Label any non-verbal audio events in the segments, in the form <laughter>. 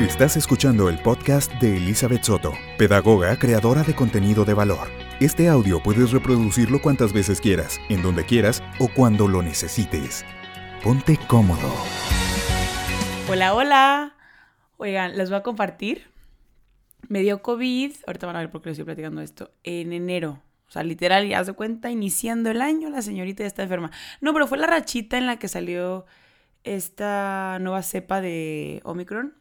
Estás escuchando el podcast de Elizabeth Soto, pedagoga creadora de contenido de valor. Este audio puedes reproducirlo cuantas veces quieras, en donde quieras o cuando lo necesites. Ponte cómodo. Hola, hola. Oigan, les voy a compartir. Me dio COVID, ahorita van a ver por qué les estoy platicando esto, en enero. O sea, literal, ya se cuenta, iniciando el año, la señorita ya está enferma. No, pero fue la rachita en la que salió esta nueva cepa de Omicron.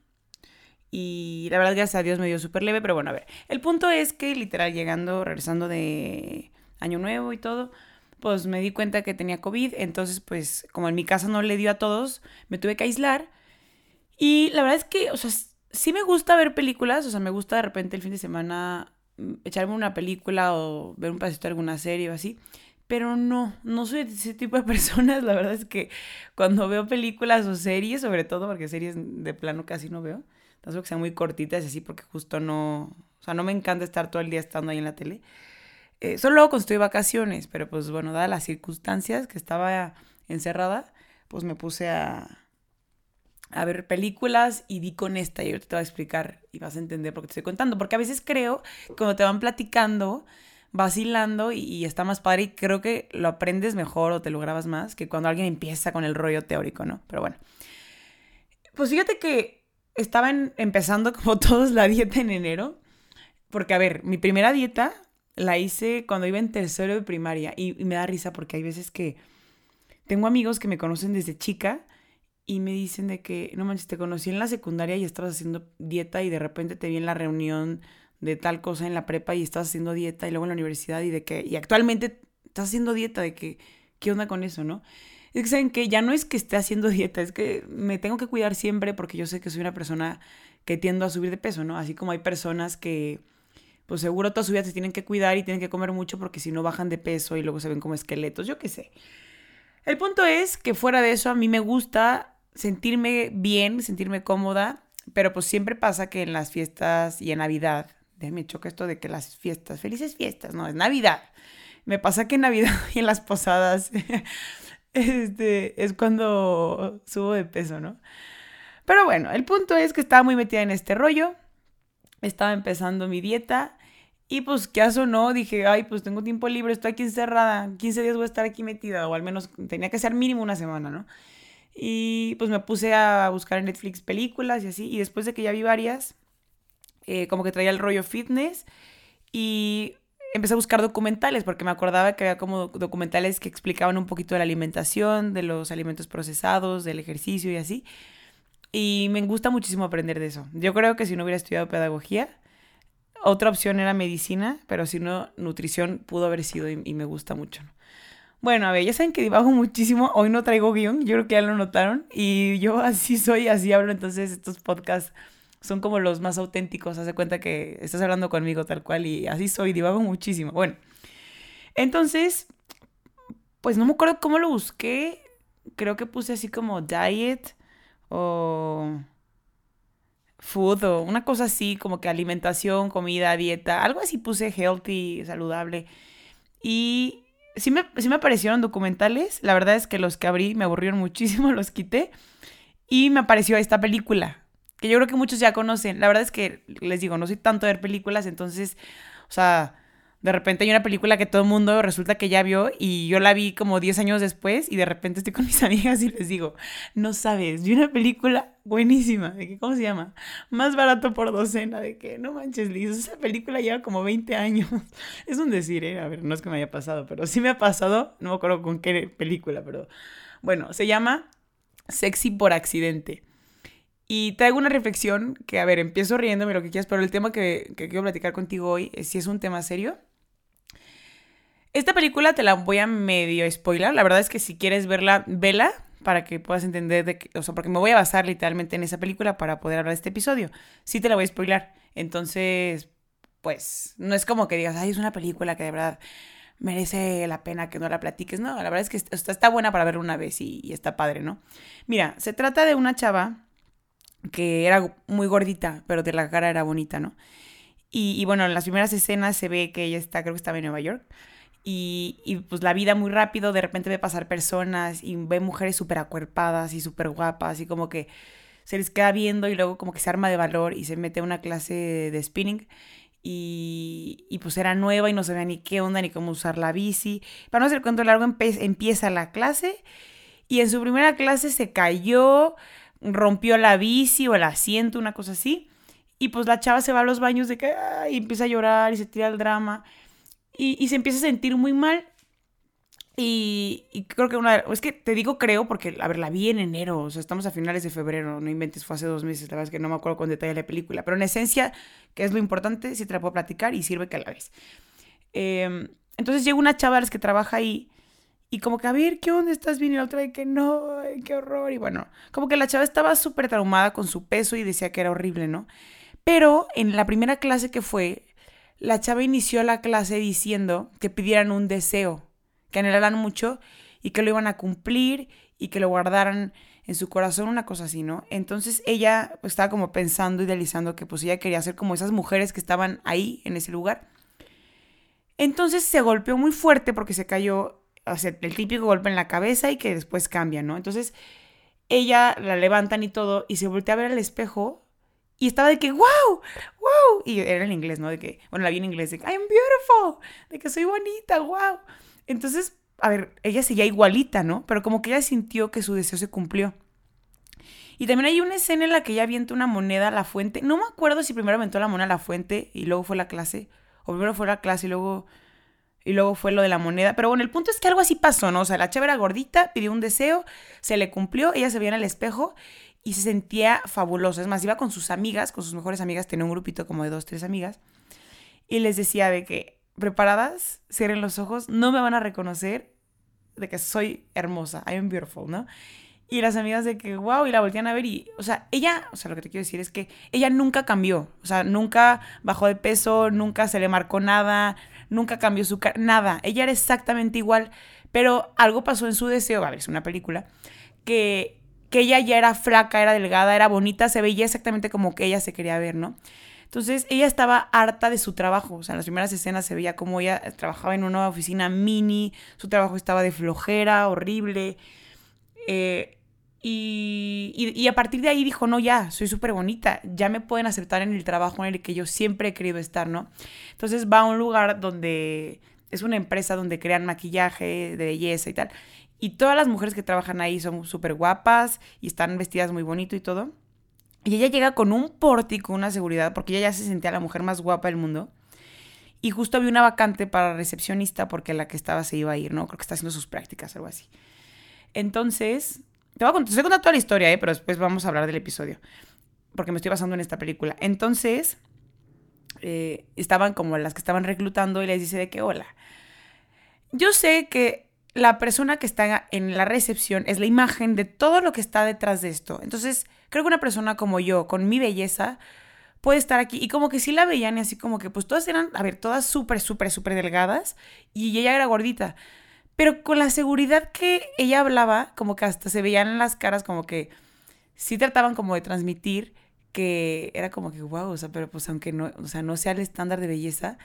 Y la verdad, gracias a Dios me dio súper leve, pero bueno, a ver. El punto es que literal, llegando, regresando de Año Nuevo y todo, pues me di cuenta que tenía COVID. Entonces, pues, como en mi casa no le dio a todos, me tuve que aislar. Y la verdad es que, o sea, sí me gusta ver películas, o sea, me gusta de repente el fin de semana mm, echarme una película o ver un pedacito de alguna serie o así. Pero no, no soy ese tipo de <laughs> personas. La verdad es que cuando veo películas o series, sobre todo porque series de plano casi no veo, tanto que sean muy cortitas y así porque justo no, o sea, no me encanta estar todo el día estando ahí en la tele. Eh, solo luego de vacaciones, pero pues bueno, dadas las circunstancias que estaba encerrada, pues me puse a, a ver películas y di con esta y ahorita te voy a explicar y vas a entender por qué te estoy contando. Porque a veces creo que cuando te van platicando, vacilando y, y, está más padre y creo que lo aprendes mejor o te lo grabas más que cuando alguien empieza con el rollo teórico, ¿no? Pero bueno. Pues fíjate que estaba empezando como <laughs> todos la dieta en enero. Porque, a ver, mi primera dieta la hice cuando iba en tercero de primaria y, y me da risa porque hay veces que tengo amigos que me conocen desde chica y me dicen de que, no manches, te conocí en la secundaria y estabas haciendo dieta y de repente te vi en la reunión de tal cosa en la prepa y estás haciendo dieta y luego en la universidad y de que, y actualmente estás haciendo dieta, de que, ¿qué onda con eso, no? Es que saben que ya no es que esté haciendo <laughs> dieta, es que me tengo que cuidar siempre porque yo sé que soy una persona que tiendo a subir de peso, ¿no? Así como hay personas que, pues seguro toda su vida se tienen que cuidar y tienen que comer mucho porque si no bajan de peso y luego se ven como esqueletos, yo qué sé. El punto es que fuera de eso a mí me gusta sentirme bien, sentirme cómoda, pero pues siempre pasa que en las fiestas y en Navidad, me choca esto de que las fiestas, felices fiestas, no, es Navidad. Me pasa que en Navidad <laughs> y en las posadas <laughs> este, es cuando subo de peso, ¿no? Pero bueno, el punto es que estaba muy metida en este rollo, estaba empezando mi dieta y pues, ¿qué hago no? Dije, ay, pues tengo tiempo libre, estoy aquí encerrada, 15 días voy a estar aquí metida, o al menos tenía que ser mínimo una semana, ¿no? Y pues me puse a buscar en Netflix películas y así. Y después de que ya vi varias, eh, como que traía el rollo fitness. Y empecé a buscar documentales porque me acordaba que había como documentales que explicaban un poquito de la alimentación, de los alimentos procesados, del ejercicio y así. Y me gusta muchísimo aprender de eso. Yo creo que si no hubiera estudiado pedagogía, otra opción era medicina, pero si no, nutrición pudo haber sido y, me gusta mucho. ¿no? Bueno, a ver, ya saben que divago muchísimo. Hoy no traigo guion, yo creo que ya lo notaron. Y yo <laughs> así soy, así hablo. Entonces, estos podcasts son como los más auténticos. Hace cuenta que estás hablando conmigo tal cual y así soy, divago muchísimo. Bueno, entonces, pues no me acuerdo cómo lo busqué. Creo que puse así como diet o food o una cosa así, como que alimentación, comida, dieta, algo así puse healthy, saludable. Y sí me, sí me aparecieron documentales. La verdad es que los que abrí me aburrieron <laughs> muchísimo, los quité. Y me apareció esta película, que yo creo que muchos ya conocen. La verdad es que, les digo, no soy tanto de ver películas, entonces, o sea, de repente hay una película que todo el mundo resulta que ya vio y yo la vi como 10 años después y de repente estoy con mis <laughs> amigas y les digo, no sabes, vi una película buenísima, de que, ¿cómo se llama? Más barato por docena, de que, no manches, Liz, esa película lleva como 20 años. <laughs> Es un decir, ¿eh? A ver, no es que me haya pasado, pero sí me ha pasado, no me acuerdo con qué película, pero bueno, se llama Sexy por accidente. Y traigo una reflexión que, a ver, empiezo riéndome lo que quieras, pero el tema que, que quiero platicar contigo hoy es si es un tema serio. Esta película te la voy a medio spoiler. La verdad es que si quieres verla, vela para que puedas entender de que, o sea, porque me voy a basar literalmente en esa película para poder hablar de este episodio. Sí te la voy a spoiler. Entonces, pues, no es como que digas, ay, es una película que de verdad merece la pena que no la platiques. No, la verdad es que está, buena para verla una vez y está padre, ¿no? Mira, se trata de una chava que era muy gordita, pero de la cara era bonita, ¿no? Y, y, bueno, en las primeras escenas se ve que ella está, creo que estaba en Nueva York. Y, y pues la vida muy rápido, de repente ve pasar personas y ve mujeres súper acuerpadas y súper guapas y como que se les queda viendo y luego como que se arma de valor y se mete a una clase de spinning. Y, y, pues era nueva y no sabía ni qué onda ni cómo usar la bici. Para no hacer cuento largo, empieza la clase y en su primera clase se cayó, rompió la bici o el asiento, una cosa así. Y pues la chava se va a los baños de que y empieza a llorar y se tira el drama. Y, y se empieza a sentir muy mal. Y, creo que una... Es que te digo creo porque, a ver, la vi en enero, o sea, estamos a finales de febrero, no inventes, fue hace dos meses, la verdad es que no me acuerdo con detalle la película, pero en esencia, que es lo importante, sí te la puedo platicar y sirve que la vez. Em, entonces llega una chava a que trabaja ahí y como que, a ver, ¿qué onda estás bien? Y la otra de que no, qué horror. Y bueno, como que la chava estaba súper traumada con su peso y decía que era horrible, ¿no? Pero en la primera clase que fue, la chava inició la clase diciendo que pidieran un deseo que anhelaran mucho y que lo iban a cumplir y que lo guardaran en su corazón, una cosa así, ¿no? Entonces ella estaba como pensando, idealizando que pues ella quería ser como esas mujeres que estaban ahí, en ese lugar. Entonces se golpeó muy fuerte porque se cayó, o sea, el típico golpe en la cabeza y que después cambia, ¿no? Entonces ella la levantan y todo y se voltea a ver al espejo y estaba de que, wow, wow, y era en inglés, ¿no? De que, bueno, la vi en inglés, de que, I'm beautiful, de que soy bonita, wow. Entonces, a ver, ella seguía igualita, ¿no? Pero como que ella sintió que su deseo se cumplió. Y también hay una escena en la que ella avienta una moneda a la fuente. No me acuerdo si primero aventó la moneda a la fuente y luego fue la clase. O primero fue la clase y luego, y luego fue lo de la moneda. Pero bueno, el punto es que algo así pasó, ¿no? O sea, la chava era gordita, pidió un deseo, se le cumplió, ella se veía en el espejo y se sentía fabulosa. Es más, iba con sus amigas, con sus mejores amigas, tenía un grupito como de dos, tres amigas. Y les decía de que preparadas, cierren los ojos, no me van a reconocer de que soy hermosa, I am beautiful, ¿no? Y las amigas de que, wow, y la voltean a ver y, o sea, ella, o sea, lo que te quiero decir es que ella nunca cambió, o sea, nunca bajó de peso, nunca se le marcó nada, nunca cambió su cara, nada, ella era exactamente igual, pero algo pasó en su deseo, a ver, es una película, que, que ella ya era flaca, era delgada, era bonita, se veía exactamente como que ella se quería ver, ¿no? Entonces ella estaba harta de su trabajo, o sea, en las primeras escenas se veía como ella trabajaba en una oficina mini, su trabajo estaba de flojera, horrible. Eh, y, y, a partir de ahí dijo, no, ya, soy súper bonita, ya me pueden aceptar en el trabajo en el que yo siempre he querido estar, ¿no? Entonces va a un lugar donde es una empresa donde crean maquillaje de belleza y tal. Y todas las mujeres que trabajan ahí son súper guapas y están vestidas muy bonito y todo. Y ella llega con un pórtico, una seguridad, porque ella ya se sentía la mujer más guapa del mundo. Y justo había una vacante para recepcionista porque la que estaba se iba a ir, ¿no? Creo que está haciendo sus prácticas, algo así. Entonces, te voy a contar, te toda la historia, ¿eh? Pero después vamos a hablar del episodio. Porque me estoy basando en esta película. Entonces, eh, estaban como las que estaban reclutando y les dice de que, hola, yo sé que la persona que está en la recepción es la imagen de todo lo que está detrás de esto. Entonces, Creo que una persona como yo, con mi belleza, puede estar aquí. Y como que sí la veían y así como que, pues todas eran, a ver, todas súper, súper, súper delgadas y ella era gordita. Pero con la seguridad que ella hablaba, como que hasta se veían en las caras como que sí trataban como de transmitir que era como que, wow, o sea, pero pues aunque no, o sea, no sea el estándar de belleza,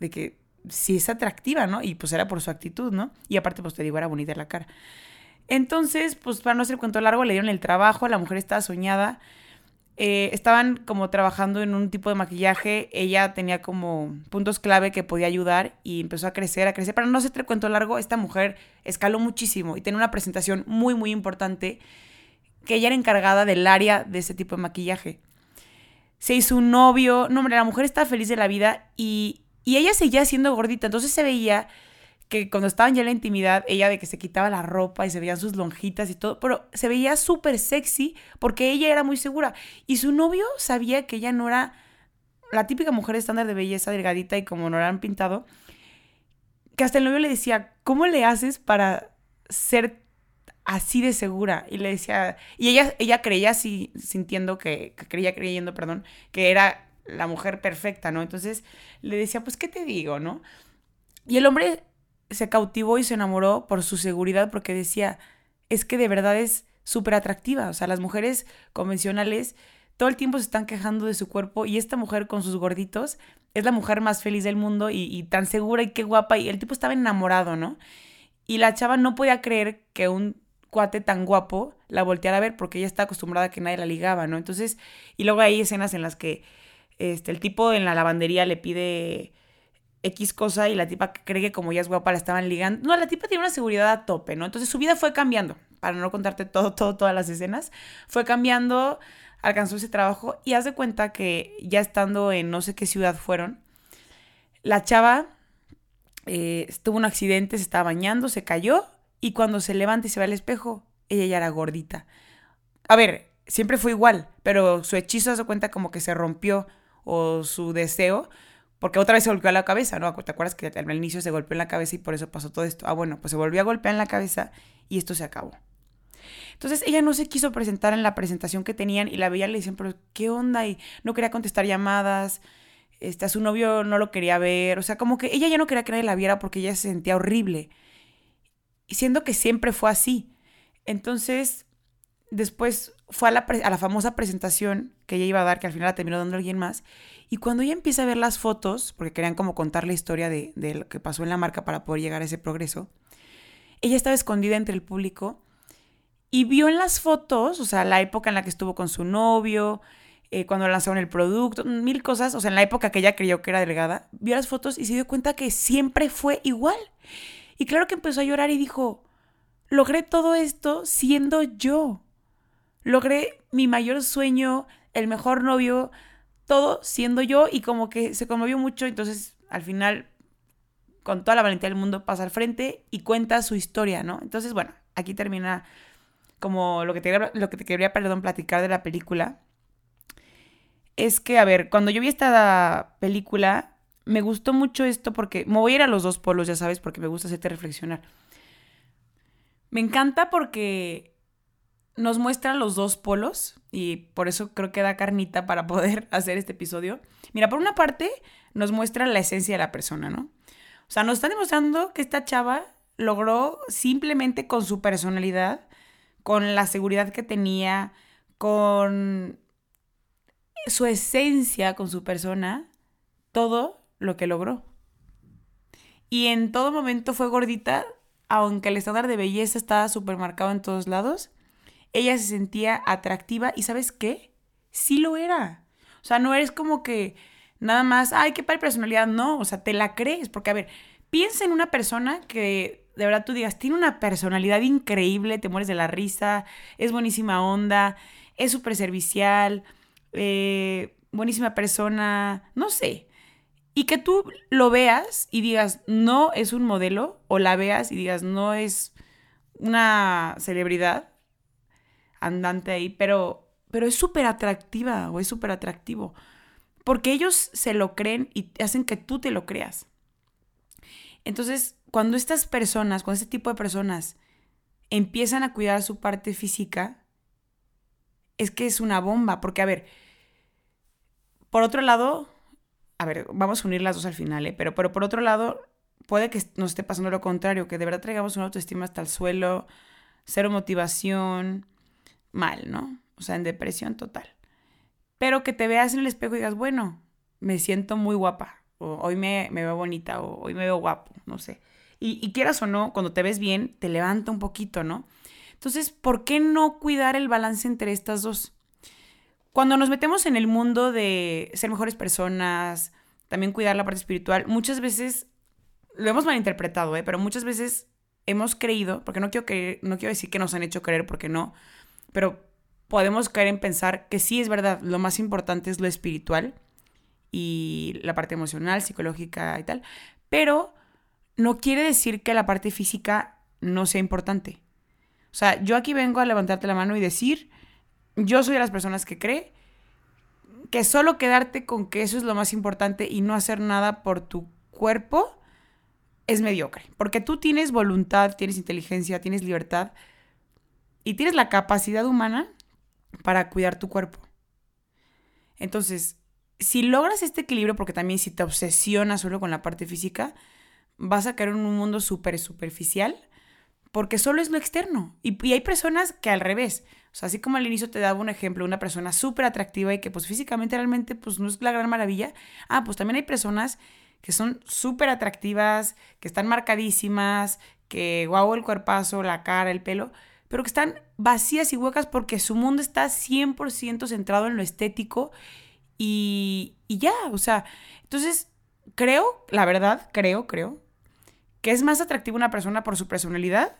de que sí es atractiva, ¿no? Y pues era por su actitud, ¿no? Y aparte, pues te digo, era bonita la cara. Entonces, pues para no hacer cuento largo, le dieron el trabajo, la mujer estaba soñada. Eh, estaban como trabajando en un tipo de maquillaje, ella tenía como puntos clave que podía ayudar y empezó a crecer, a crecer. Para no hacer cuento largo, esta mujer escaló muchísimo y tenía una presentación muy, muy importante que ella era encargada del área de ese tipo de maquillaje. Se hizo un novio, no, hombre, la mujer estaba feliz de la vida y, y ella seguía siendo gordita, entonces se veía que cuando estaban ya en la intimidad, ella de que se quitaba la ropa y se veían sus lonjitas y todo, pero se veía súper sexy porque ella era muy segura. Y su novio sabía que ella no era la típica mujer estándar de belleza delgadita y como no la han pintado, que hasta el novio le decía, ¿cómo le haces para ser así de segura? Y le decía, y ella, ella creía así, sintiendo que, que creía creyendo, perdón, que era la mujer perfecta, ¿no? Entonces le decía, pues, ¿qué te digo, no? Y el hombre se cautivó y se enamoró por su seguridad porque decía, es que de verdad es súper atractiva. O sea, las mujeres convencionales todo el tiempo se están quejando de su cuerpo y esta mujer con sus gorditos es la mujer más feliz del mundo y, tan segura y qué guapa. Y el tipo estaba enamorado, ¿no? Y la chava no podía creer que un cuate tan guapo la volteara a ver porque ella está acostumbrada a que nadie la ligaba, ¿no? Entonces, y luego hay escenas en las que este, el tipo en la lavandería le pide X cosa y la tipa cree que como ya es guapa la estaban ligando. No, la tipa tiene una seguridad a tope, ¿no? Entonces su vida fue cambiando, para no contarte todo, todo, todas las escenas, fue cambiando, alcanzó ese trabajo y haz de cuenta que ya estando en no sé qué ciudad fueron, la chava eh, tuvo un accidente, se estaba bañando, se cayó y cuando se levanta y se ve al espejo, ella ya era gordita. A ver, siempre fue igual, pero su hechizo se cuenta como que se rompió o su deseo, porque otra vez se golpeó la cabeza, ¿no? ¿Te acuerdas que al inicio se golpeó en la cabeza y por eso pasó todo esto? Ah, bueno, pues se volvió a golpear en la cabeza y esto se acabó. Entonces ella no se quiso presentar en la presentación que tenían y la veía y le decían, pero ¿qué onda? Y no quería contestar llamadas, este, a su novio no lo quería ver, o sea, como que ella ya no quería que nadie la viera porque ella se sentía horrible. Siendo que siempre fue así. Entonces, después fue a la, a la famosa presentación que ella iba a dar, que al final la terminó dando alguien más. Y cuando ella empieza a ver las fotos, porque querían como contar la historia de, lo que pasó en la marca para poder llegar a ese progreso, ella estaba escondida entre el público y vio en las fotos, o sea, la época en la que estuvo con su novio, eh, cuando lanzaron el producto, mil cosas, o sea, en la época que ella creyó que era delgada, vio las fotos y se dio cuenta que siempre fue igual. Y claro que empezó a llorar y dijo, logré todo esto siendo yo. Logré mi mayor sueño, el mejor novio, todo siendo yo y como que se conmovió mucho, entonces al final con toda la valentía del mundo pasa al frente y cuenta su historia, ¿no? Entonces, bueno, aquí termina como lo que te, lo que te quería, perdón, platicar de la película. Es que, a ver, cuando yo vi esta película, me gustó mucho esto porque me voy a ir a los dos polos, ya sabes, porque me gusta hacerte reflexionar. Me encanta porque nos muestra los dos polos y por eso creo que da carnita para poder <laughs> hacer este episodio. Mira, por una parte nos muestra la esencia de la persona, ¿no? O sea, nos está demostrando que esta chava logró simplemente con su personalidad con la seguridad que tenía, con su esencia, con su persona, todo lo que logró. Y en todo momento fue gordita, aunque el estándar de belleza estaba súper marcado en todos lados, ella se sentía atractiva y ¿sabes qué? Sí lo era. O sea, no eres como que nada más, ay, qué padre personalidad, no, o sea, te la crees, porque a ver, piensa en una persona que de verdad tú digas, tiene una personalidad increíble, te mueres de la risa, es buenísima onda, es súper servicial, eh, buenísima persona, no sé. Y que tú lo veas y digas, no es un modelo, o la veas y digas, no es una celebridad andante ahí, pero, pero es súper atractiva o es súper atractivo. Porque ellos se lo creen y hacen que tú te lo creas. Entonces, cuando estas personas, cuando este tipo de personas empiezan a cuidar su parte física, es que es una bomba, porque a ver, por otro lado, a ver, vamos a unir las dos al final, ¿eh? pero, pero por otro lado, puede que nos esté pasando lo contrario, que de verdad traigamos una autoestima hasta el suelo, cero motivación, mal, ¿no? O sea, en depresión total. Pero que te veas en el espejo y digas, bueno, me siento muy guapa, o hoy me, me veo bonita, o hoy me veo guapo, no sé. Y, quieras o no, cuando te ves bien, te levanta un poquito, ¿no? Entonces, ¿por qué no cuidar el balance entre estas dos? Cuando nos metemos en el mundo de ser mejores personas, también cuidar la parte espiritual, muchas veces lo hemos malinterpretado, ¿eh? pero muchas veces hemos creído, porque no quiero, no quiero decir que nos han hecho creer, porque no, pero podemos caer en pensar que sí es verdad, lo más importante es lo espiritual y la parte emocional, psicológica y tal, pero no quiere decir que la parte física no sea importante. O sea, yo aquí vengo a levantarte la mano y decir, yo soy de las personas que cree que solo quedarte con que eso es lo más importante y no hacer nada por tu cuerpo es mediocre. Porque tú tienes voluntad, tienes inteligencia, tienes libertad y tienes la capacidad humana para cuidar tu cuerpo. Entonces, si logras este equilibrio, porque también si te obsesionas solo con la parte física, vas a caer en un mundo súper superficial porque solo es lo externo. Y, hay personas que al revés. O sea, así como al inicio te daba un ejemplo, una persona súper atractiva y que pues físicamente realmente pues no es la gran maravilla. Ah, pues también hay personas que son súper atractivas, que están marcadísimas, que guau el cuerpazo, la cara, el pelo, pero que están vacías y huecas porque su mundo está 100% centrado en lo estético y, y ya, o sea, entonces creo, la verdad, creo, creo, que es más atractivo una persona por su personalidad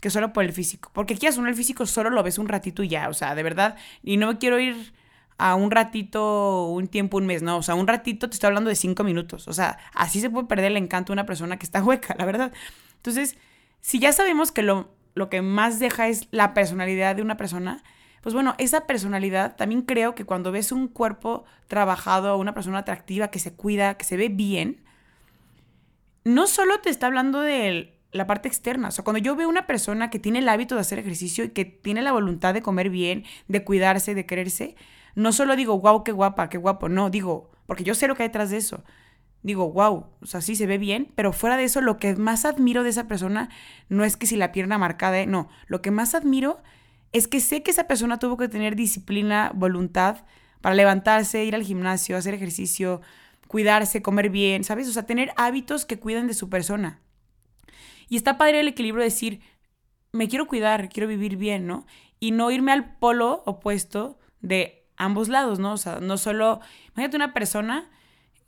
que solo por el físico. Porque aquí uno el físico solo lo ves un ratito y ya, o sea, de verdad, y no me quiero ir a un ratito, un tiempo, un mes, no, o sea, un ratito te estoy hablando de cinco minutos, o sea, así se puede perder el encanto de una persona que está hueca, la verdad. Entonces, si ya sabemos que lo, lo que más deja es la personalidad de una persona, pues bueno, esa personalidad también creo que cuando ves un cuerpo trabajado, una persona atractiva que se cuida, que se ve bien, no solo te está hablando de la parte externa. O sea, cuando yo veo una persona que tiene el hábito de hacer ejercicio y que tiene la voluntad de comer bien, de cuidarse, de quererse, no solo digo, wow, qué guapa, qué guapo, no, digo, porque yo sé lo que hay detrás de eso. Digo, wow, o sea, sí se ve bien, pero fuera de eso, lo que más admiro de esa persona no es que si la pierna marcada, no, lo que más admiro es que sé que esa persona tuvo que tener disciplina, voluntad para levantarse, ir al gimnasio, hacer ejercicio, cuidarse, comer bien, ¿sabes? O sea, tener hábitos que cuiden de su persona. Y está padre el equilibrio de decir, me quiero cuidar, quiero vivir bien, ¿no? Y no irme al polo opuesto de ambos lados, ¿no? O sea, no solo, imagínate una persona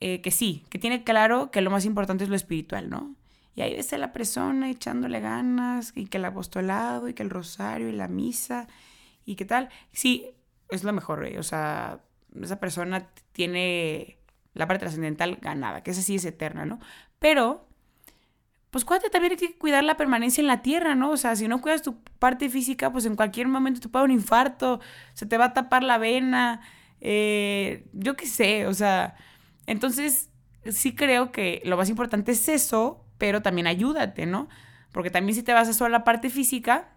eh, que sí, que tiene claro que lo más importante es lo espiritual, ¿no? Y ahí ves a la persona echándole ganas, y que el apostolado, y que el rosario, y la misa, y qué tal. Sí, es lo mejor, o sea, esa persona tiene la parte trascendental ganada, que esa sí es eterna, ¿no? Pero pues cuídate también hay que cuidar la permanencia en la tierra, ¿no? O sea, si no cuidas tu parte física, pues en cualquier momento te puede un infarto, se te va a tapar la vena, eh, yo qué sé, o sea, entonces sí creo que lo más importante es eso, pero también ayúdate, ¿no? Porque también si te vas a solo la parte física,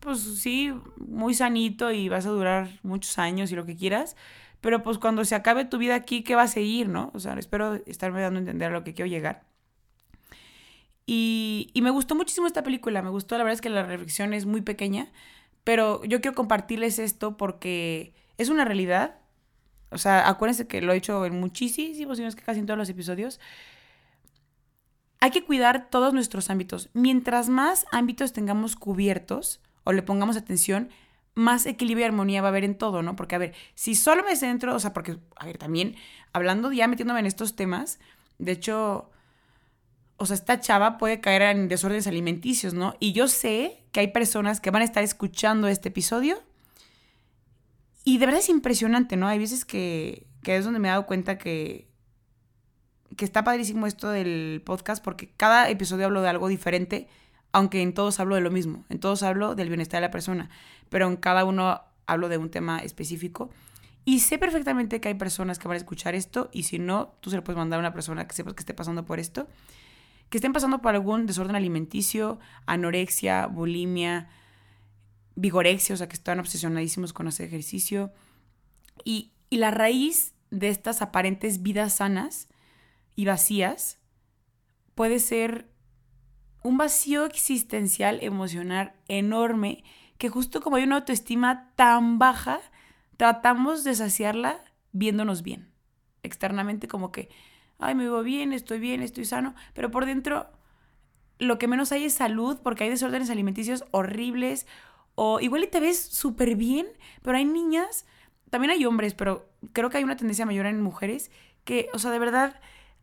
pues sí, muy sanito y vas a durar muchos años y lo que quieras, pero pues cuando se acabe tu vida aquí, ¿qué va a seguir, no? O sea, espero estarme dando a entender a lo que quiero llegar. Y, me gustó muchísimo esta película, me gustó, la verdad es que la reflexión es muy pequeña, pero yo quiero compartirles esto porque es una realidad. O sea, acuérdense que lo he hecho en muchísimos, sino es que casi en todos los episodios. Hay que cuidar todos nuestros ámbitos. Mientras más ámbitos tengamos cubiertos o le pongamos atención, más equilibrio y armonía va a haber en todo, ¿no? Porque, a ver, si solo me centro, o sea, porque, a ver, también, hablando ya metiéndome en estos temas, de hecho, o sea, esta chava puede caer en desórdenes alimenticios, ¿no? Y yo sé que hay personas que van a estar escuchando este episodio y de verdad es impresionante, ¿no? Hay veces que, que es donde me he dado cuenta que, que está padrísimo esto del podcast porque cada episodio hablo de algo diferente, aunque en todos hablo de lo mismo, en todos hablo del bienestar de la persona, pero en cada uno hablo de un tema específico. Y sé perfectamente que hay personas que van a escuchar esto y si no, tú se lo puedes mandar a una persona que sepas que esté pasando por esto que estén pasando por algún desorden alimenticio, anorexia, bulimia, vigorexia, o sea, que están obsesionadísimos con hacer ejercicio. Y, y la raíz de estas aparentes vidas sanas y vacías puede ser un vacío existencial emocional enorme que justo como hay una autoestima tan baja, tratamos de saciarla viéndonos bien. Externamente como que ay, me vivo bien, estoy bien, estoy sano, pero por dentro lo que menos hay es salud porque hay desórdenes alimenticios horribles o igual y te ves súper bien, pero hay niñas, también hay hombres, pero creo que hay una tendencia mayor en mujeres que, o sea, de verdad,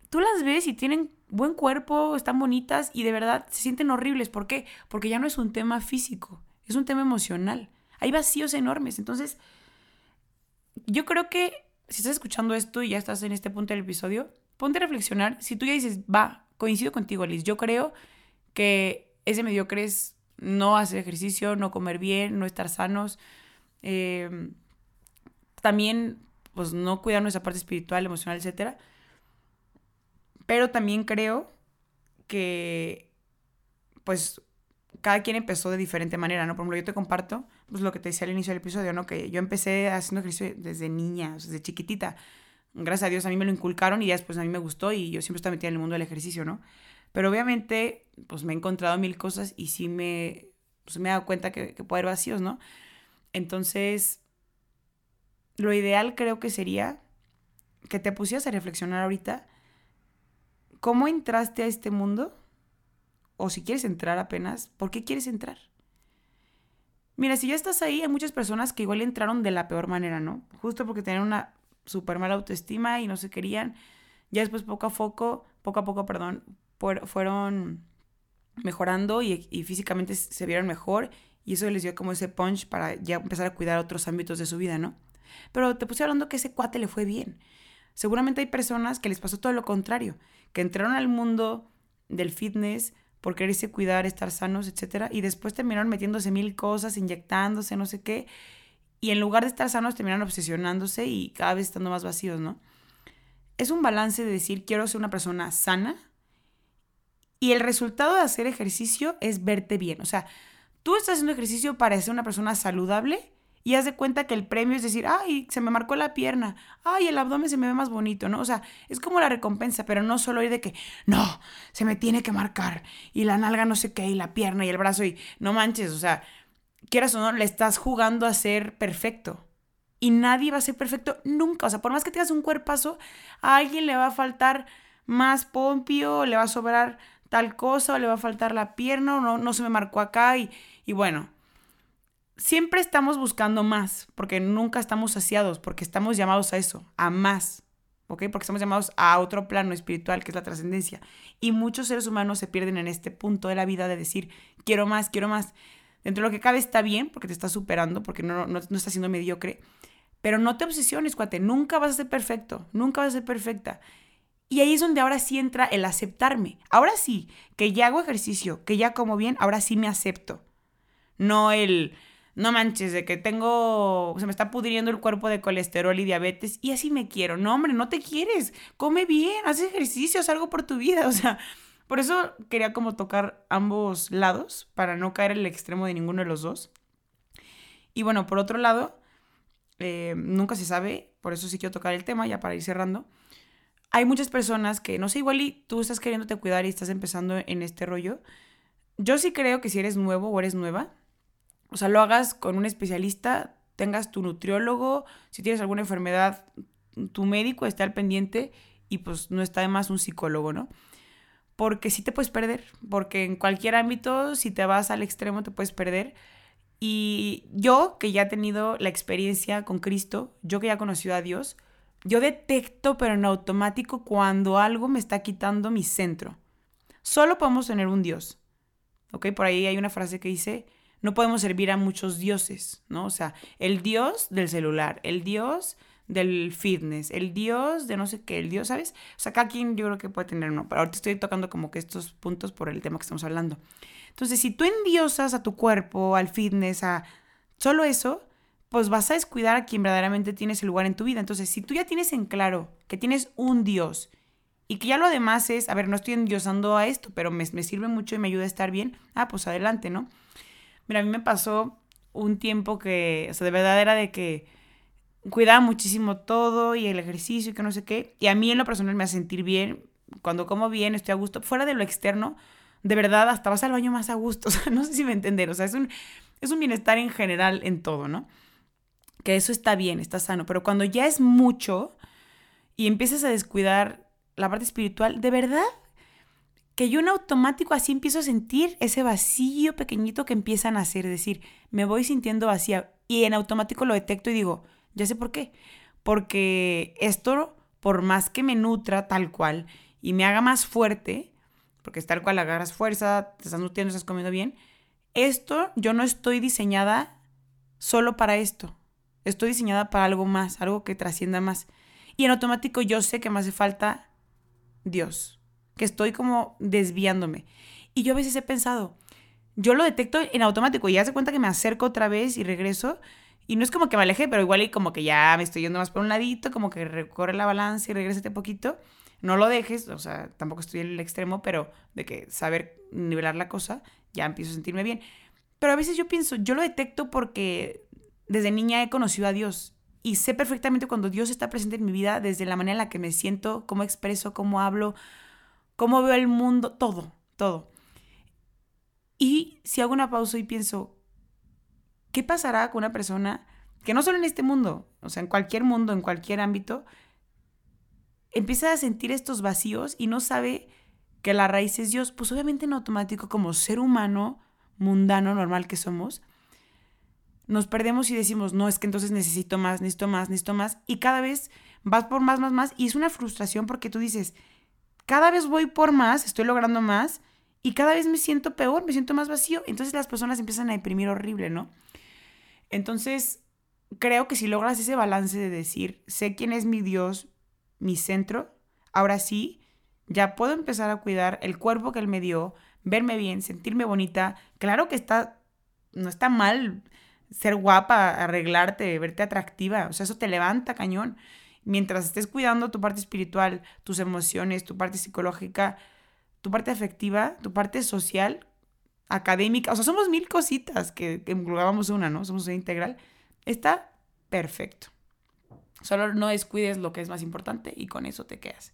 tú las ves y tienen buen cuerpo, están bonitas y de verdad se sienten horribles. ¿Por qué? Porque ya no es un tema físico, es un tema emocional. Hay vacíos enormes. Entonces, yo creo que si estás escuchando esto y ya estás en este punto del episodio, ponte a reflexionar. Si tú ya dices, va, coincido contigo, Alice, yo creo que ese mediocre es no hacer ejercicio, no comer bien, no estar sanos. Em, también, pues, no cuidar nuestra parte espiritual, emocional, etc. Pero también creo que, pues, cada quien empezó de diferente manera, ¿no? Por ejemplo, yo te comparto, pues, lo que te decía al inicio del episodio, ¿no? Que yo empecé haciendo ejercicio desde niña, desde chiquitita gracias a Dios a mí me lo inculcaron y ya después a mí me gustó y yo siempre estaba metida en el mundo del ejercicio, ¿no? Pero obviamente, pues me he encontrado mil cosas y sí me, pues, me he dado cuenta que, que puede haber vacíos, ¿no? Entonces, lo ideal creo que sería que te pusieras a reflexionar ahorita cómo entraste a este mundo o si quieres entrar apenas, ¿por qué quieres entrar? Mira, si ya estás ahí, hay muchas personas que igual entraron de la peor manera, ¿no? Justo porque tenían una súper mala autoestima y no se querían. Ya después poco a poco, poco a poco, perdón, fueron mejorando y, físicamente se vieron mejor y eso les dio como ese punch para ya empezar a cuidar otros ámbitos de su vida, ¿no? Pero te puse hablando que ese cuate le fue bien. Seguramente hay personas que les pasó todo lo contrario, que entraron al mundo del fitness por quererse cuidar, estar sanos, etcétera, y después terminaron metiéndose mil cosas, inyectándose, no sé qué, y en lugar de estar sanos terminaron obsesionándose y cada vez estando más vacíos, ¿no? Es un balance de decir, quiero ser una persona sana, y el resultado de hacer ejercicio es verte bien. O sea, tú estás haciendo ejercicio para ser una persona saludable y haz de cuenta que el premio es decir, ay, se me marcó la pierna, ay, el abdomen se me ve más bonito, ¿no? O sea, es como la recompensa, pero no solo ir de que, no, se me tiene que marcar, y la nalga no sé qué, y la pierna y el brazo, y no manches, o sea, quieras o no, le estás jugando a ser perfecto. Y nadie va a ser perfecto nunca. O sea, por más que tengas un cuerpazo, a alguien le va a faltar más pompio, le va a sobrar tal cosa, o le va a faltar la pierna, o no, no se me marcó acá, y, y bueno siempre estamos buscando más, porque nunca estamos saciados, porque estamos llamados a eso, a más, ¿ok? Porque estamos llamados a otro plano espiritual, que es la trascendencia. Y muchos seres humanos se pierden en este punto de la vida de decir, quiero más, quiero más. Dentro de lo que cabe está bien, porque te estás superando, porque no, no, no estás siendo mediocre, pero no te obsesiones, cuate, nunca vas a ser perfecto, nunca vas a ser perfecta. Y ahí es donde ahora sí entra el aceptarme. Ahora sí, que ya hago ejercicio, que ya como bien, ahora sí me acepto. No el, no manches, de que tengo, se me está pudriendo el cuerpo de colesterol y diabetes y así me quiero. No, hombre, no te quieres. Come bien, haz ejercicio, haz algo por tu vida. <laughs> O sea, por eso quería como tocar ambos lados para no caer en el extremo de ninguno de los dos. Y bueno, por otro lado, eh, nunca se sabe, por eso sí quiero tocar el tema ya para ir cerrando. Hay muchas personas que, no sé, igual y tú estás queriéndote cuidar y estás empezando en este rollo. Yo sí creo que si eres nuevo o eres nueva, o sea, lo hagas con un especialista, tengas tu nutriólogo, si tienes alguna enfermedad, tu médico esté al pendiente y pues no está de más un psicólogo, ¿no? Porque sí te puedes perder, porque en cualquier ámbito, si te vas al extremo, te puedes perder. Y yo, que ya he tenido la experiencia con Cristo, yo que ya he conocido a Dios, yo detecto, pero en automático, cuando algo me está quitando mi centro. Solo podemos tener un Dios. ¿Ok? Por ahí hay una frase que dice, no podemos servir a muchos dioses, ¿no? O sea, el dios del celular, el dios del fitness, el dios de no sé qué, el dios, ¿sabes? O sea, cada quien yo creo que puede tener uno, pero ahorita estoy tocando como que estos puntos por el tema que estamos hablando. Entonces, si tú endiosas a tu cuerpo, al fitness, a solo eso, pues vas a descuidar a quien verdaderamente tienes el lugar en tu vida. Entonces, si tú ya tienes en claro que tienes un dios y que ya lo demás es, a ver, no estoy endiosando a esto, pero me, sirve mucho y me ayuda a estar bien, ah, pues adelante, ¿no? Mira, a mí me pasó un tiempo que, o sea, de verdad era de que cuidaba muchísimo todo y el ejercicio y que no sé qué. Y a mí en lo personal me hace sentir bien. Cuando como bien, estoy a gusto. Fuera de lo externo, de verdad, hasta vas al baño más a gusto. <laughs> O sea, no sé si me entender. O sea, es un, es un bienestar en general en todo, ¿no? Que eso está bien, está sano. Pero cuando ya es mucho y empiezas a descuidar la parte espiritual, de verdad que yo en automático así empiezo a sentir ese vacío pequeñito que empiezan a hacer, es decir, me voy sintiendo vacía y en automático lo detecto y digo, ya sé por qué, porque esto, por más que me nutra tal cual y me haga más fuerte, porque es tal cual agarras fuerza, te estás nutriendo, estás comiendo bien, esto yo no estoy diseñada solo para esto, estoy diseñada para algo más, algo que trascienda más. Y en automático yo sé que me hace falta Dios que estoy como desviándome. Y yo a veces he pensado, yo lo detecto en automático y ya se cuenta que me acerco otra vez y regreso. Y no es como que me aleje, pero igual y como que ya me estoy yendo más por un ladito, como que recorre la balanza y regrésate poquito. No lo dejes, o sea, tampoco estoy en el extremo, pero de que saber nivelar la cosa, ya empiezo a sentirme bien. Pero a veces yo pienso, yo lo detecto porque desde niña he conocido a Dios y sé perfectamente cuando Dios está presente en mi vida, desde la manera en la que me siento, cómo expreso, cómo hablo, cómo veo el mundo, todo, todo. Y si hago una pausa y pienso, ¿qué pasará con una persona que no solo en este mundo, o sea, en cualquier mundo, en cualquier ámbito, empieza a sentir estos vacíos y no sabe que la raíz es Dios? Pues obviamente en automático, como ser humano mundano, normal que somos, nos perdemos y decimos, no, es que entonces necesito más, necesito más, necesito más. Y cada vez vas por más, más, más. Y es una frustración porque tú dices, cada vez voy por más, estoy logrando más. Y cada vez me siento peor, me siento más vacío. Entonces las personas empiezan a deprimir horrible, ¿no? Entonces, creo que si logras ese balance de decir, sé quién es mi Dios, mi centro, ahora sí, ya puedo empezar a cuidar el cuerpo que Él me dio, verme bien, sentirme bonita. Claro que está, no está mal ser guapa, arreglarte, verte atractiva, o sea, eso te levanta cañón. Mientras estés cuidando tu parte espiritual, tus emociones, tu parte psicológica, tu parte afectiva, tu parte social, académica, o sea, somos mil cositas que, que una, ¿no? Somos una integral. Está perfecto. Solo no descuides lo que es más importante y con eso te quedas.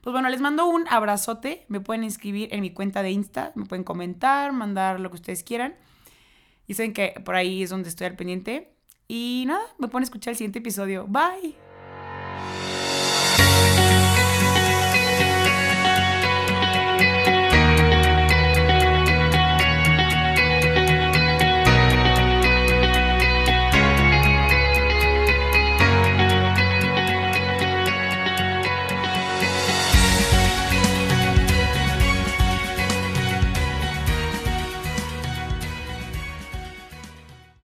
Pues bueno, les mando un abrazote. Me pueden inscribir en mi cuenta de Insta, me pueden comentar, mandar lo que ustedes quieran. Y saben que por ahí es donde estoy al pendiente. Y nada, me pueden escuchar el siguiente episodio. Bye.